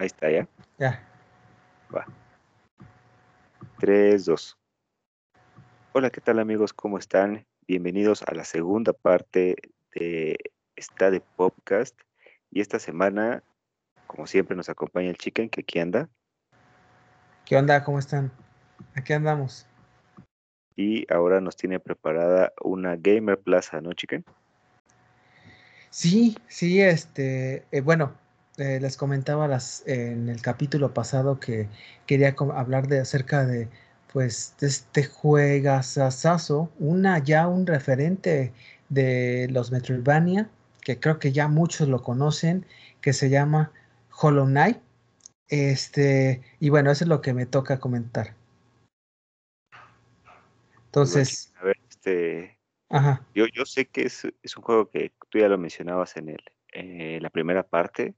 Ahí está, ¿ya? Ya. Va. 3, 2. Hola, ¿qué tal amigos? ¿Cómo están? Bienvenidos a la segunda parte de esta de podcast. Y esta semana, como siempre, nos acompaña el Chicken, que aquí anda. ¿Qué onda? ¿Cómo están? Aquí andamos. Y ahora nos tiene preparada una Gamer Plaza, ¿no, Chicken? Sí, sí, este, eh, bueno, eh, les comentaba las, en el capítulo pasado que quería hablar de acerca de pues de este juegazazazo, una ya un referente de los Metroidvania, que creo que ya muchos lo conocen, que se llama Hollow Knight. Este, y bueno, eso es lo que me toca comentar. Entonces. A ver, este. Ajá. Yo, yo sé que es, es, un juego que tú ya lo mencionabas en el, eh, la primera parte,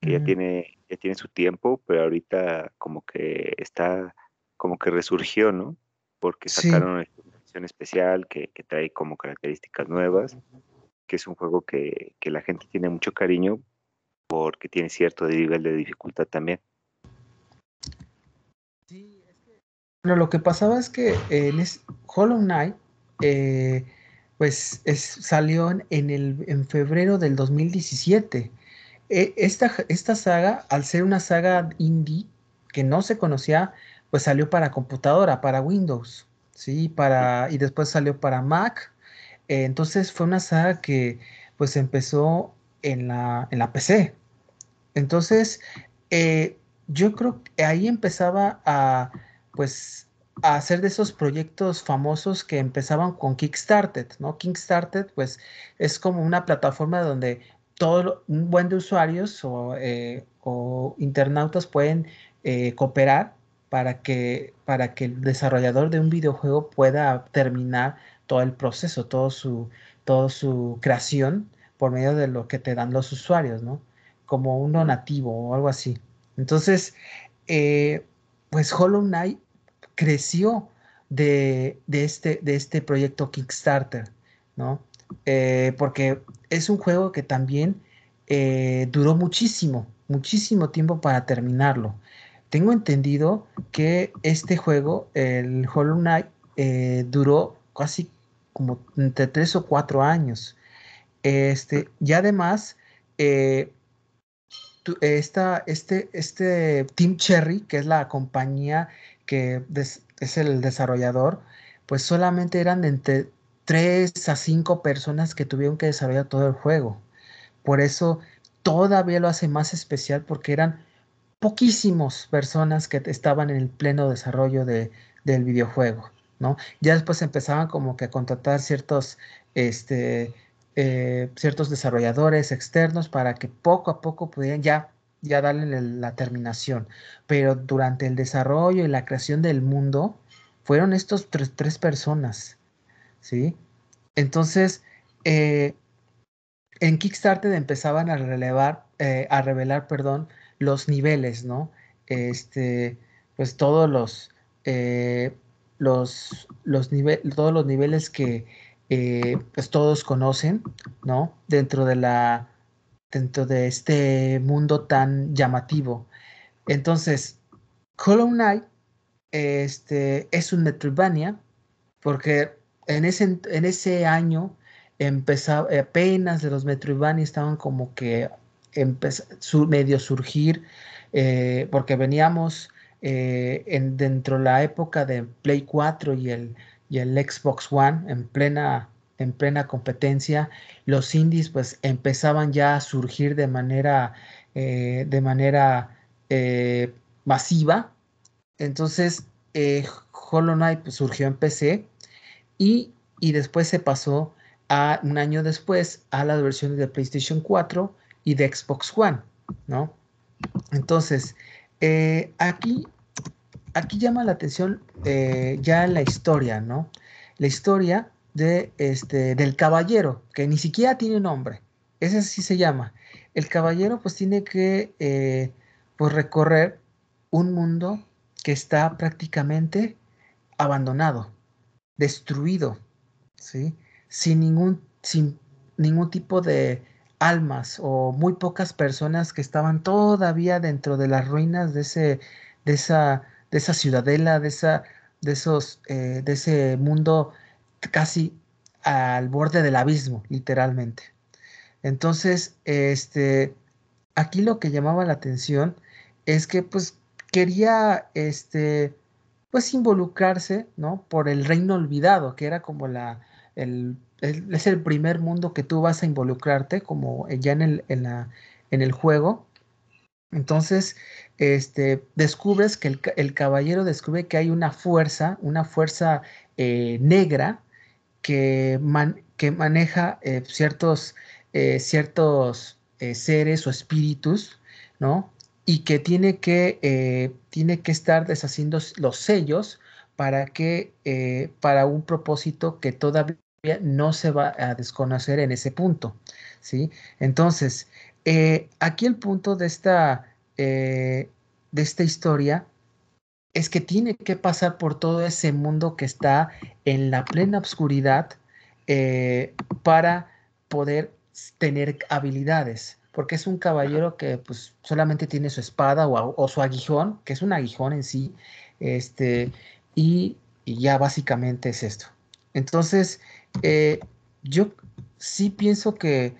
que ya, tiene, ya tiene su tiempo, pero ahorita como que está, como que resurgió, ¿no? Porque sacaron una edición especial que, que, trae como características nuevas, que es un juego que, que la gente tiene mucho cariño porque tiene cierto nivel de dificultad también. Sí, es que... Bueno, lo que pasaba es que en Hollow Knight, eh, pues es, salió en, el, en febrero del 2017. E, esta, esta saga, al ser una saga indie que no se conocía, pues salió para computadora, para Windows, ¿sí? Para, y después salió para Mac. Eh, entonces fue una saga que pues empezó en la, en la PC. Entonces, eh, yo creo que ahí empezaba a, pues, a hacer de esos proyectos famosos que empezaban con Kickstarter, ¿no? Kickstarter, pues, es como una plataforma donde todo un buen de usuarios o, eh, internautas pueden eh, cooperar para que, para que el desarrollador de un videojuego pueda terminar todo el proceso, todo su, todo su creación por medio de lo que te dan los usuarios, ¿no? Como un donativo o algo así. Entonces, eh, pues Hollow Knight creció de, este, de este proyecto Kickstarter, ¿no? Eh, porque es un juego que también eh, duró muchísimo, muchísimo tiempo para terminarlo. Tengo entendido que este juego, el Hollow Knight, eh, duró casi como entre tres o cuatro años. Este, y además, esta, este, este Team Cherry, que es la compañía que es el desarrollador, pues solamente eran entre tres a cinco personas que tuvieron que desarrollar todo el juego. Por eso todavía lo hace más especial porque eran poquísimas personas que estaban en el pleno desarrollo de, del videojuego, ¿no? Ya después empezaban como que a contratar ciertos, este, eh, ciertos desarrolladores externos para que poco a poco pudieran ya, ya darle la terminación. Pero durante el desarrollo y la creación del mundo, fueron estos tres personas ¿sí? Entonces, eh, en Kickstarter empezaban a relevar, eh, a revelar, perdón, los niveles, ¿no? Este, pues todos los, eh, los, los todos los niveles que pues todos conocen, ¿no? Dentro de la, dentro de este mundo tan llamativo. Entonces, Hollow Knight, este, es un Metroidvania, porque en ese, en ese año empezaba, apenas de los Metroidvania estaban como que su, medio surgir, eh, porque veníamos eh, en, dentro de la época de Play 4 y el, y el Xbox One en plena, en plena competencia, los indies pues empezaban ya a surgir de manera, eh, de manera masiva. Entonces, Hollow Knight pues, surgió en PC y, después se pasó a un año después a las versiones de PlayStation 4 y de Xbox One, ¿no? Entonces, eh, aquí, aquí llama la atención eh, ya la historia, ¿no? La historia de este, del caballero, que ni siquiera tiene nombre, ese sí se llama. El caballero pues tiene que eh, pues, recorrer un mundo que está prácticamente abandonado, destruido, ¿sí? Sin ningún, sin ningún tipo de almas o muy pocas personas que estaban todavía dentro de las ruinas de, ese, de, esa, de esa ciudadela, de, esa, de, esos, eh, de ese mundo casi al borde del abismo, literalmente. Entonces, este, aquí lo que llamaba la atención es que pues quería, este, pues involucrarse, ¿no? Por el reino olvidado, que era como la, el, es el primer mundo que tú vas a involucrarte, como ya en el, en la, en el juego. Entonces, este, descubres que el, caballero descubre que hay una fuerza, una fuerza eh, negra que, que maneja eh, ciertos, eh, ciertos seres o espíritus, ¿no? Y que tiene que, tiene que estar deshaciendo los sellos para que, para un propósito que todavía no se va a desconocer en ese punto, ¿sí? Entonces, aquí el punto de esta, de esta historia es que tiene que pasar por todo ese mundo que está en la plena oscuridad eh, para poder tener habilidades, porque es un caballero que pues solamente tiene su espada o, su aguijón, que es un aguijón en sí, este, y, ya básicamente es esto. Entonces, eh, yo sí pienso que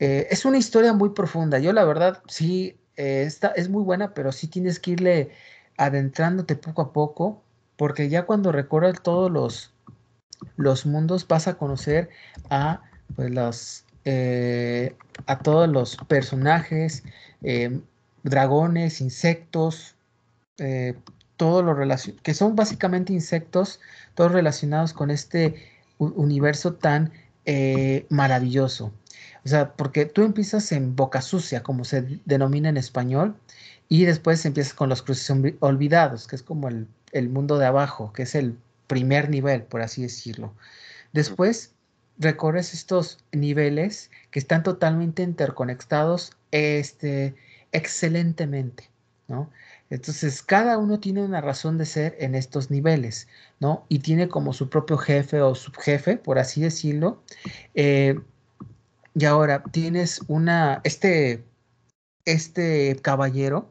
eh, es una historia muy profunda. Yo la verdad sí, esta es muy buena, pero sí tienes que irle adentrándote poco a poco, porque ya cuando recorres todos los, los mundos vas a conocer a pues los eh, a todos los personajes, eh, dragones, insectos, eh, todo lo que son básicamente insectos, todos relacionados con este universo tan maravilloso. O sea, porque tú empiezas en boca sucia, como se denomina en español, y después empiezas con los cruces olvidados, que es como el, mundo de abajo, que es el primer nivel, por así decirlo. Después recorres estos niveles que están totalmente interconectados este, excelentemente, ¿no? Entonces, cada uno tiene una razón de ser en estos niveles, ¿no? Y tiene como su propio jefe o subjefe, por así decirlo. Eh, y ahora tienes una, este, este caballero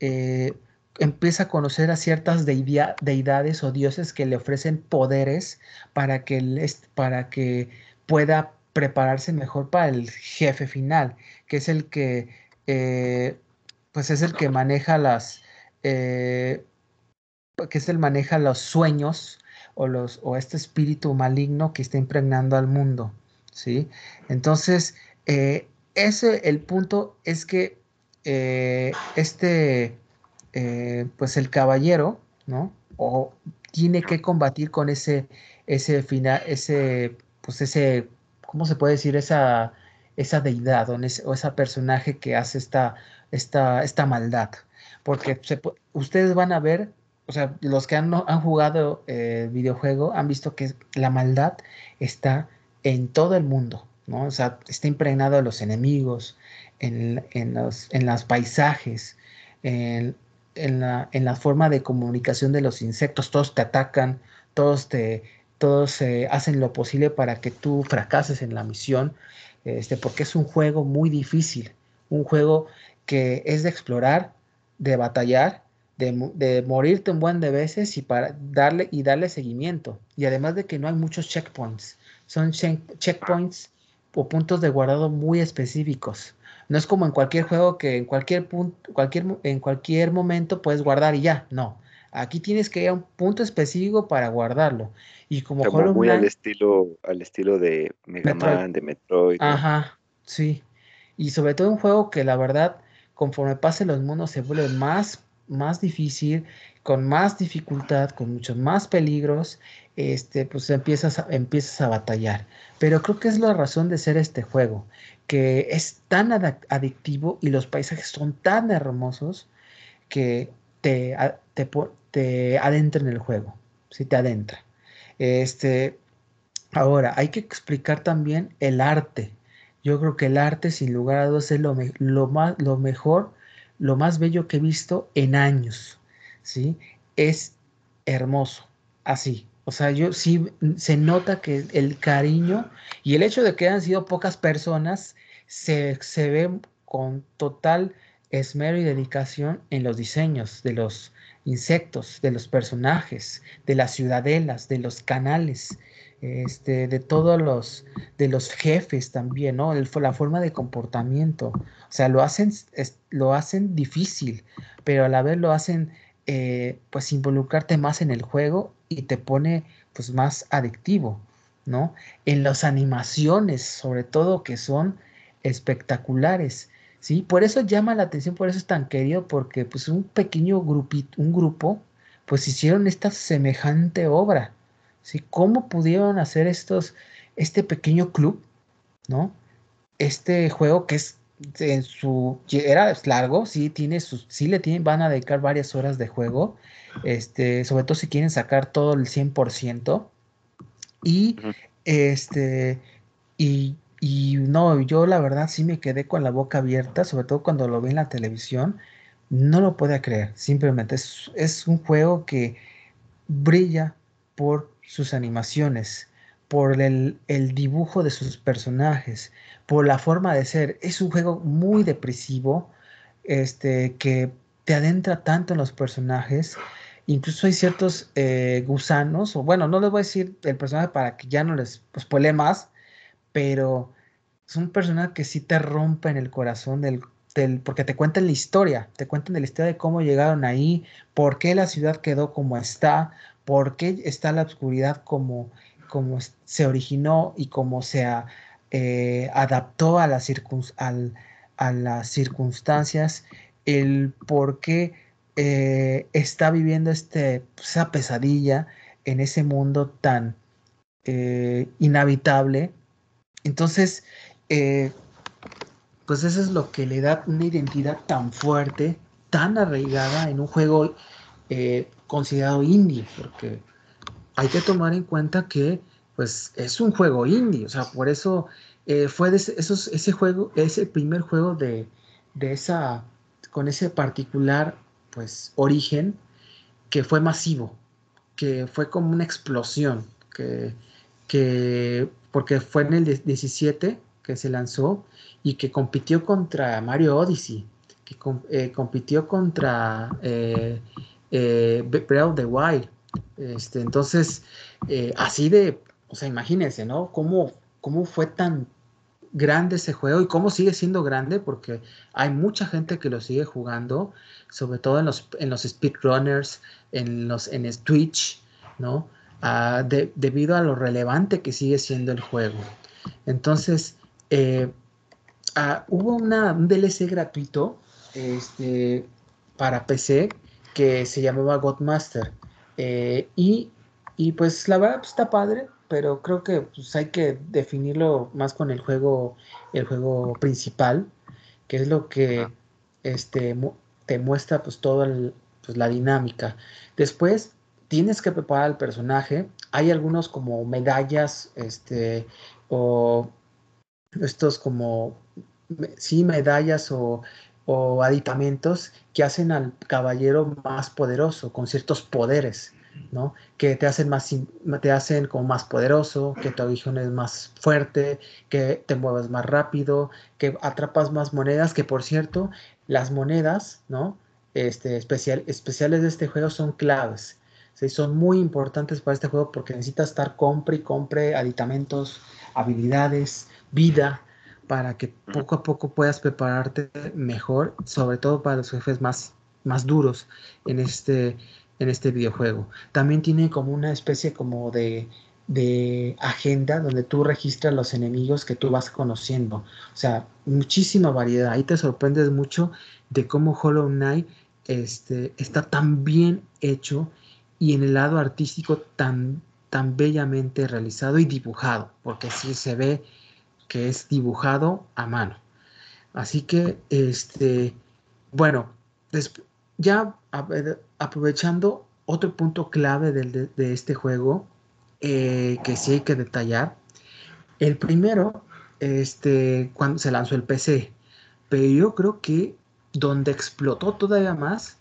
eh, empieza a conocer a ciertas deidades o dioses que le ofrecen poderes para que, para que pueda prepararse mejor para el jefe final, que es el que, eh, pues es el que maneja las, eh, que es el maneja los sueños o, los, o este espíritu maligno que está impregnando al mundo, ¿sí? Entonces, ese, el punto es que eh, este, eh, pues el caballero, ¿no? O tiene que combatir con ese, ese final, ese, pues ese, ¿cómo se puede decir? Esa, esa deidad o, ese, esa personaje que hace esta, esta, esta maldad. Porque ustedes van a ver, o sea, los que han, han jugado eh, videojuego han visto que la maldad está en todo el mundo, ¿no? O sea, está impregnado de los enemigos, en, en, los, en los paisajes, en, en, la, en forma de comunicación de los insectos, todos te atacan, todos te todos eh, hacen lo posible para que tú fracases en la misión, este, porque es un juego muy difícil, un juego que es de explorar, de batallar, de, de, morirte un buen de veces y para darle y darle seguimiento. Y además de que no hay muchos checkpoints, son checkpoints o puntos de guardado muy específicos. No es como en cualquier juego que en cualquier punto, cualquier, en cualquier momento puedes guardar y ya. No. Aquí tienes que ir a un punto específico para guardarlo. Y como, como muy al estilo, al estilo de Mega Man, de Metroid. Ajá, sí. Y sobre todo un juego que la verdad, conforme pasen los mundos, se vuelve más, más difícil, con más dificultad, con muchos más peligros, este, pues empiezas empiezas a batallar. Pero creo que es la razón de ser este juego que es tan adictivo y los paisajes son tan hermosos que te, te, adentra en el juego, si te adentra. Este, ahora, hay que explicar también el arte. Yo creo que el arte, sin lugar a dudas, es lo, lo, más, lo mejor, lo más bello que he visto en años. ¿sí? Es hermoso, así. O sea, yo sí se nota que el cariño y el hecho de que han sido pocas personas se, se ve con total esmero y dedicación en los diseños de los insectos, de los personajes, de las ciudadelas, de los canales, este, de todos los, de los jefes también, ¿no? la forma de comportamiento. O sea, lo hacen, lo hacen difícil, pero a la vez lo hacen, eh, pues, involucrarte más en el juego y te pone, pues, más adictivo, ¿no? En las animaciones, sobre todo, que son espectaculares. ¿sí? Por eso llama la atención, por eso es tan querido, porque pues un pequeño grupito, un grupo, pues hicieron esta semejante obra, ¿sí? ¿Cómo pudieron hacer estos, este pequeño club, ¿no? Este juego que es en su era largo, sí tiene sus, sí le tienen, van a dedicar varias horas de juego, este, sobre todo si quieren sacar todo el 100%. Y este, y y no, yo la verdad sí me quedé con la boca abierta, sobre todo cuando lo vi en la televisión. No lo podía creer, simplemente es, es un juego que brilla por sus animaciones, por el, el, dibujo de sus personajes, por la forma de ser. Es un juego muy depresivo, este, que te adentra tanto en los personajes. Incluso hay ciertos eh, gusanos, o bueno, no les voy a decir el personaje para que ya no les spoile más, pero es un personaje que sí te rompe en el corazón del, del, porque te cuentan la historia, te cuentan la historia de cómo llegaron ahí, por qué la ciudad quedó como está, por qué está la oscuridad como, se originó y cómo se eh, adaptó a, las circunstancias, el por qué eh, está viviendo este, esa pesadilla en ese mundo tan eh, inhabitable entonces, eh, pues eso es lo que le da una identidad tan fuerte, tan arraigada en un juego eh, considerado indie, porque hay que tomar en cuenta que pues es un juego indie, o sea, por eso eh, fue de ese juego, es el primer juego de, de, esa, con ese particular pues origen que fue masivo, que fue como una explosión, que, que porque fue en el 17 que se lanzó y que compitió contra Mario Odyssey, que eh, compitió contra eh, eh, Breath of the Wild. Este, entonces, eh, así de, o sea, imagínense, ¿no? ¿Cómo, ¿Cómo fue tan grande ese juego y cómo sigue siendo grande? Porque hay mucha gente que lo sigue jugando, sobre todo en los, en los speedrunners, en los en Twitch, ¿no? Debido a lo relevante que sigue siendo el juego. Entonces, eh, ah, hubo una, un DLC gratuito este, para PC que se llamaba Godmaster. Eh, y, pues la verdad pues, está padre, pero creo que pues, hay que definirlo más con el juego, el juego principal, que es lo que este, te muestra pues toda pues, la dinámica. Después tienes que preparar al personaje. Hay algunos como medallas, este, o estos como, sí, medallas o, o aditamentos que hacen al caballero más poderoso, con ciertos poderes, ¿no? Que te hacen más, te hacen como más poderoso, que tu visión es más fuerte, que te muevas más rápido, que atrapas más monedas, que por cierto, las monedas, ¿no? Este, especial, especiales de este juego son claves son muy importantes para este juego porque necesitas estar compre y compre aditamentos, habilidades, vida, para que poco a poco puedas prepararte mejor, sobre todo para los jefes más, más duros en este, en este videojuego. También tiene como una especie como de, de agenda donde tú registras los enemigos que tú vas conociendo. O sea, muchísima variedad. Ahí te sorprendes mucho de cómo Hollow Knight este, está tan bien hecho y en el lado artístico tan, tan bellamente realizado y dibujado, porque sí se ve que es dibujado a mano. Así que, este, bueno, ya aprovechando otro punto clave de, este juego, eh, que sí hay que detallar, el primero, este, cuando se lanzó el PC, pero yo creo que donde explotó todavía más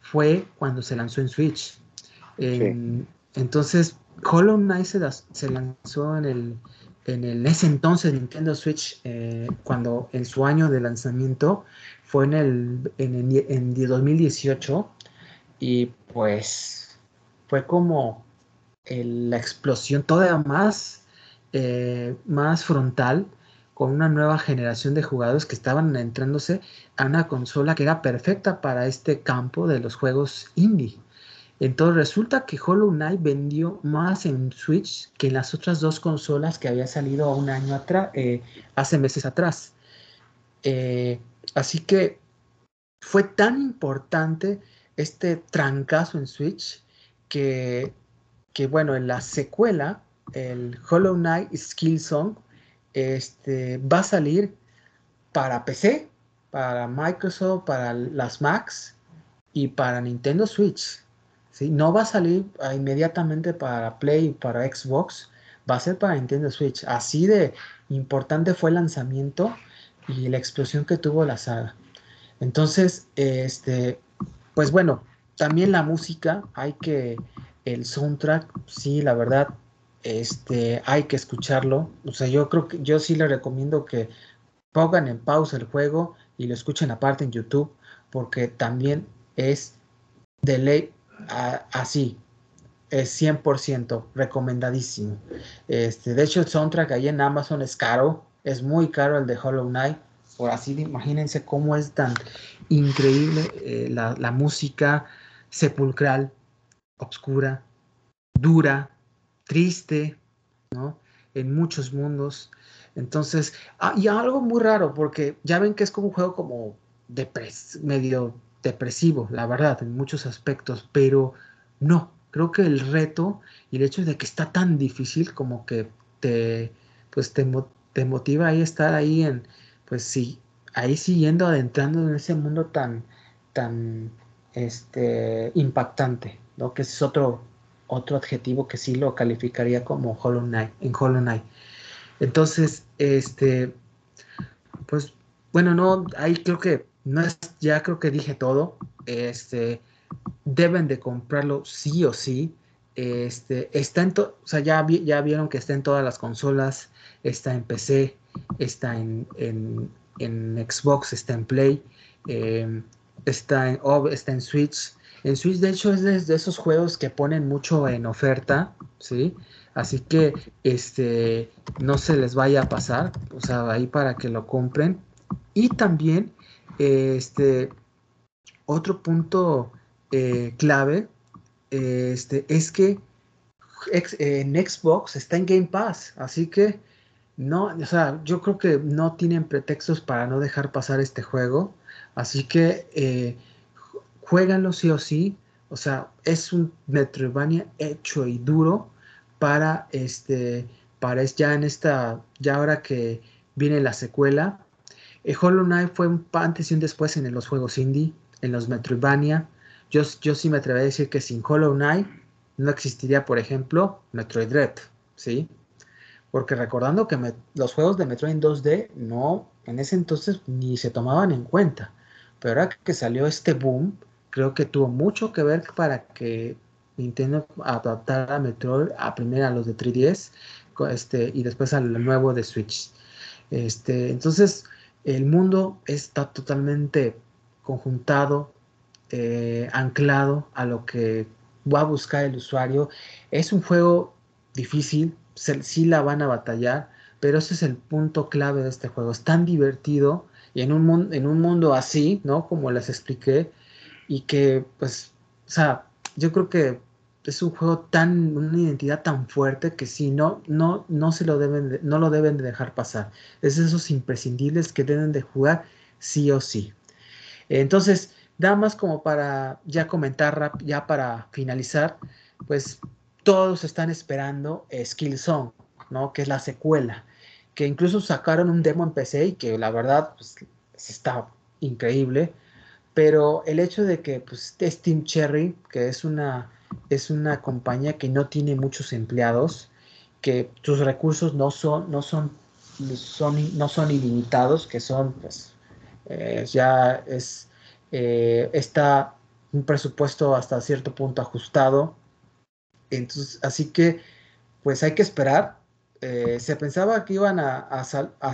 fue cuando se lanzó en Switch. Entonces, Hollow Knight se, lanzó en el, en el ese entonces Nintendo Switch, eh, cuando en su año de lanzamiento fue en el en 2018 y pues fue como la explosión todavía más, eh, más frontal con una nueva generación de jugadores que estaban entrándose a una consola que era perfecta para este campo de los juegos indie. Entonces resulta que Hollow Knight vendió más en Switch que en las otras dos consolas que había salido un año atrás, eh, hace meses atrás. Eh, así que fue tan importante este trancazo en Switch que, que bueno, en la secuela, el Hollow Knight Skill Song, este, va a salir para PC, para Microsoft, para las Macs y para Nintendo Switch. No va a salir inmediatamente para Play para Xbox, va a ser para Nintendo Switch. Así de importante fue el lanzamiento y la explosión que tuvo la saga. Entonces, este, pues bueno, también la música, hay que, el soundtrack, sí, la verdad, este, hay que escucharlo. O sea, yo creo que yo sí le recomiendo que pongan en pausa el juego y lo escuchen aparte en YouTube, porque también es de ley así, es 100% recomendadísimo. Este, de hecho, el soundtrack ahí en Amazon es caro, es muy caro el de Hollow Knight. Por así, imagínense cómo es tan increíble eh, la, la música sepulcral, obscura, dura, triste, ¿no? En muchos mundos. Entonces, ah, y algo muy raro, porque ya ven que es como un juego como depres medio depresivo, la verdad, en muchos aspectos, pero no, creo que el reto y el hecho de que está tan difícil como que te, pues te, te motiva ahí estar ahí en, pues sí, ahí siguiendo adentrando en ese mundo tan, tan, este, impactante, ¿no? Que es otro, otro adjetivo que sí lo calificaría como Hollow Knight, en Hollow Knight. Entonces, este, pues, bueno, no, ahí creo que no es, ya creo que dije todo. Este, deben de comprarlo sí o sí. Este, está en o sea, ya, ya vieron que está en todas las consolas, está en PC, está en, en, Xbox, está en Play, em, está, en, está en Switch. En Switch, de hecho, es de, esos juegos que ponen mucho en oferta, ¿sí? Así que este, no se les vaya a pasar, o sea, ahí para que lo compren. Y también este, otro punto eh, clave este, es que en Xbox está en Game Pass, así que no, o sea, yo creo que no tienen pretextos para no dejar pasar este juego, así que eh, jueganlo sí o sí, o sea, es un Metroidvania hecho y duro para este, para ya en esta, ya ahora que viene la secuela, eh, Hollow Knight fue un antes y un después en los juegos indie, en los Metroidvania. Yo, yo sí me atrevería a decir que sin Hollow Knight no existiría, por ejemplo, Metroid Dread, ¿sí? Porque recordando que los juegos de Metroid en 2D no, en ese entonces ni se tomaban en cuenta. Pero ahora que salió este boom, creo que tuvo mucho que ver para que Nintendo adaptara a Metroid a primero a los de 3DS este, y después al nuevo de Switch. Este, entonces, el mundo está totalmente conjuntado, eh, anclado a lo que va a buscar el usuario. Es un juego difícil, sí la van a batallar, pero ese es el punto clave de este juego. Es tan divertido y en un, en un mundo así, ¿no? Como les expliqué, y que, pues, o sea, yo creo que es un juego tan, una identidad tan fuerte que si no, no, no se lo deben, no lo deben de dejar pasar. Es de esos imprescindibles que deben de jugar sí o sí. Entonces, nada más como para ya comentar, ya para finalizar, pues todos están esperando Skill Song, ¿no? Que es la secuela, que incluso sacaron un demo en PC y que la verdad pues, está increíble, pero el hecho de que pues, Steam Cherry, que es una es una compañía que no tiene muchos empleados, que sus recursos no son, no son, son no son ilimitados, que son, pues, eh, ya es, eh, está un presupuesto hasta cierto punto ajustado. Entonces, así que, pues hay que esperar. eh, se pensaba que iban a,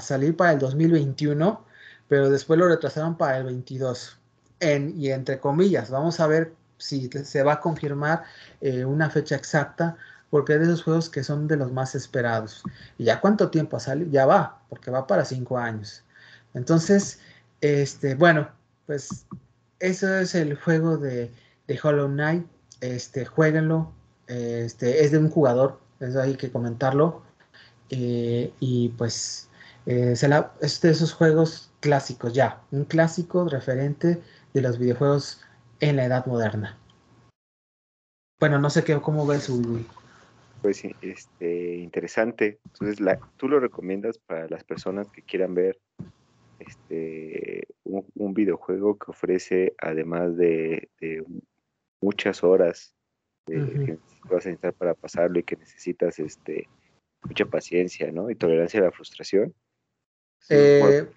salir para el 2021, pero después lo retrasaron para el 22. En, y entre comillas, vamos a ver si se va a confirmar eh, una fecha exacta, porque es de esos juegos que son de los más esperados. ¿Y ya cuánto tiempo sale? Ya va, porque va para cinco años. Entonces, este, bueno, pues eso es el juego de, de Hollow Knight. Este, jueguenlo. Este, es de un jugador, eso hay que comentarlo. Eh, y pues eh, es de esos juegos clásicos ya, un clásico referente de los videojuegos en la edad moderna. Bueno, no sé qué, cómo ves su... Pues este, interesante. Entonces, la, tú lo recomiendas para las personas que quieran ver este, un, videojuego que ofrece, además de, muchas horas que vas a necesitar para pasarlo y que necesitas este, mucha paciencia, ¿no? Y tolerancia a la frustración. Eh,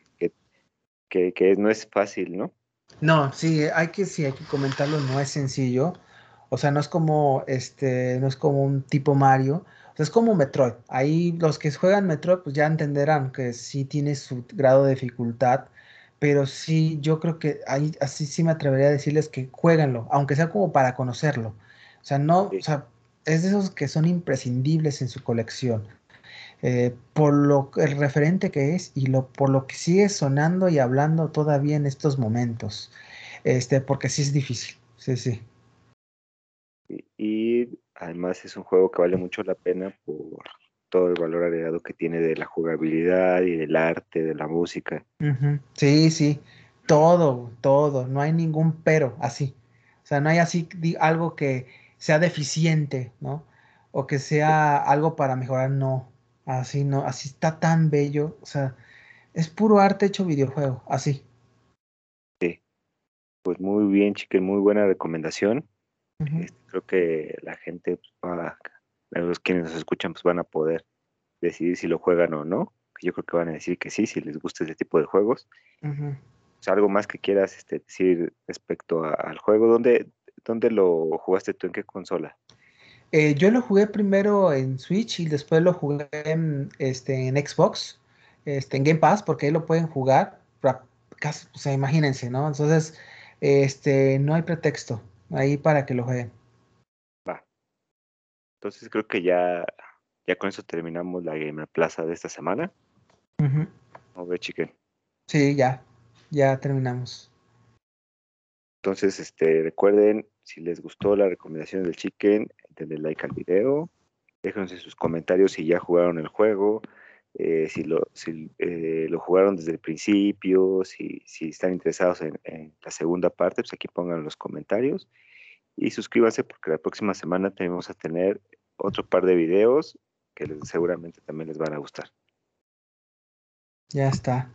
que, que, no es fácil, ¿no? No, sí, hay que, sí, hay que comentarlo, no es sencillo. O sea, no es como este, no es como un tipo Mario. O sea, es como Metroid. Ahí los que juegan Metroid, pues ya entenderán que sí tiene su grado de dificultad. Pero sí, yo creo que ahí así sí me atrevería a decirles que jueguenlo, aunque sea como para conocerlo. O sea, no, o sea, es de esos que son imprescindibles en su colección. Eh, por lo el referente que es y lo, por lo que sigue sonando y hablando todavía en estos momentos. Este, porque sí es difícil. Sí, sí. Y, además es un juego que vale mucho la pena por todo el valor agregado que tiene de la jugabilidad y del arte, de la música. Sí, sí. Todo, todo. No hay ningún pero así. O sea, no hay así algo que sea deficiente, ¿no? O que sea algo para mejorar, no. Así no, así está tan bello. O sea, es puro arte hecho videojuego, así. Sí. Pues muy bien, chiquen, muy buena recomendación. Este, creo que la gente, pues, va, los quienes nos escuchan, pues van a poder decidir si lo juegan o no. Yo creo que van a decir que sí, si les gusta ese tipo de juegos. algo más que quieras este, decir respecto al juego. ¿Dónde, ¿Dónde lo jugaste tú? ¿En qué consola? Eh, yo lo jugué primero en Switch y después lo jugué en, este, en Xbox, este, en Game Pass, porque ahí lo pueden jugar. o sea, imagínense, ¿no? Entonces, este, no hay pretexto ahí para que lo jueguen. Va. Entonces creo que ya, ya con eso terminamos la Gamer Plaza de esta semana. ¿No ve, chiquen? Sí, ya, ya terminamos. Entonces, este, recuerden, si les gustó la recomendación del chicken, denle like al video, déjenos en sus comentarios si ya jugaron el juego, eh, si, lo, si eh, lo jugaron desde el principio, si, si están interesados en, la segunda parte, pues aquí pongan los comentarios y suscríbanse porque la próxima semana tenemos a tener otro par de videos que seguramente también les van a gustar. Ya está.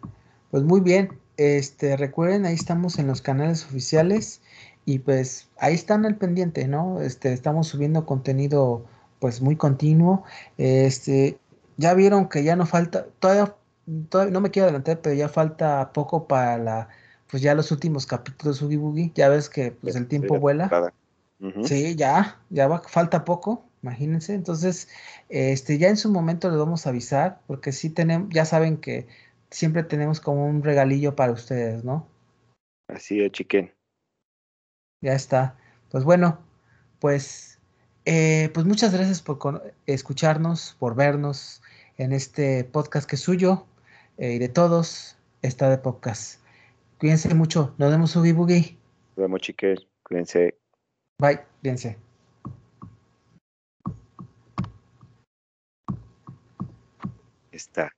Pues muy bien, este, recuerden, ahí estamos en los canales oficiales y pues ahí están al pendiente, ¿no? Este, estamos subiendo contenido pues muy continuo. Este, ya vieron que ya no falta, todavía, no me quiero adelantar, pero ya falta poco para la, pues ya los últimos capítulos de Oogie Boogie. Ya ves que pues el tiempo vuela. Sí, ya, ya va, falta poco, imagínense. Entonces, este, ya en su momento les vamos a avisar, porque sí tenemos, ya saben que siempre tenemos como un regalillo para ustedes, ¿no? Así es, chiquen. Ya está. Pues bueno, pues, eh, pues muchas gracias por escucharnos, por vernos en este podcast que es suyo eh, y de todos, está de podcast. Cuídense mucho. Nos vemos, Ugi Boogie. Nos vemos, chiquen. Cuídense. Bye. Cuídense. Está.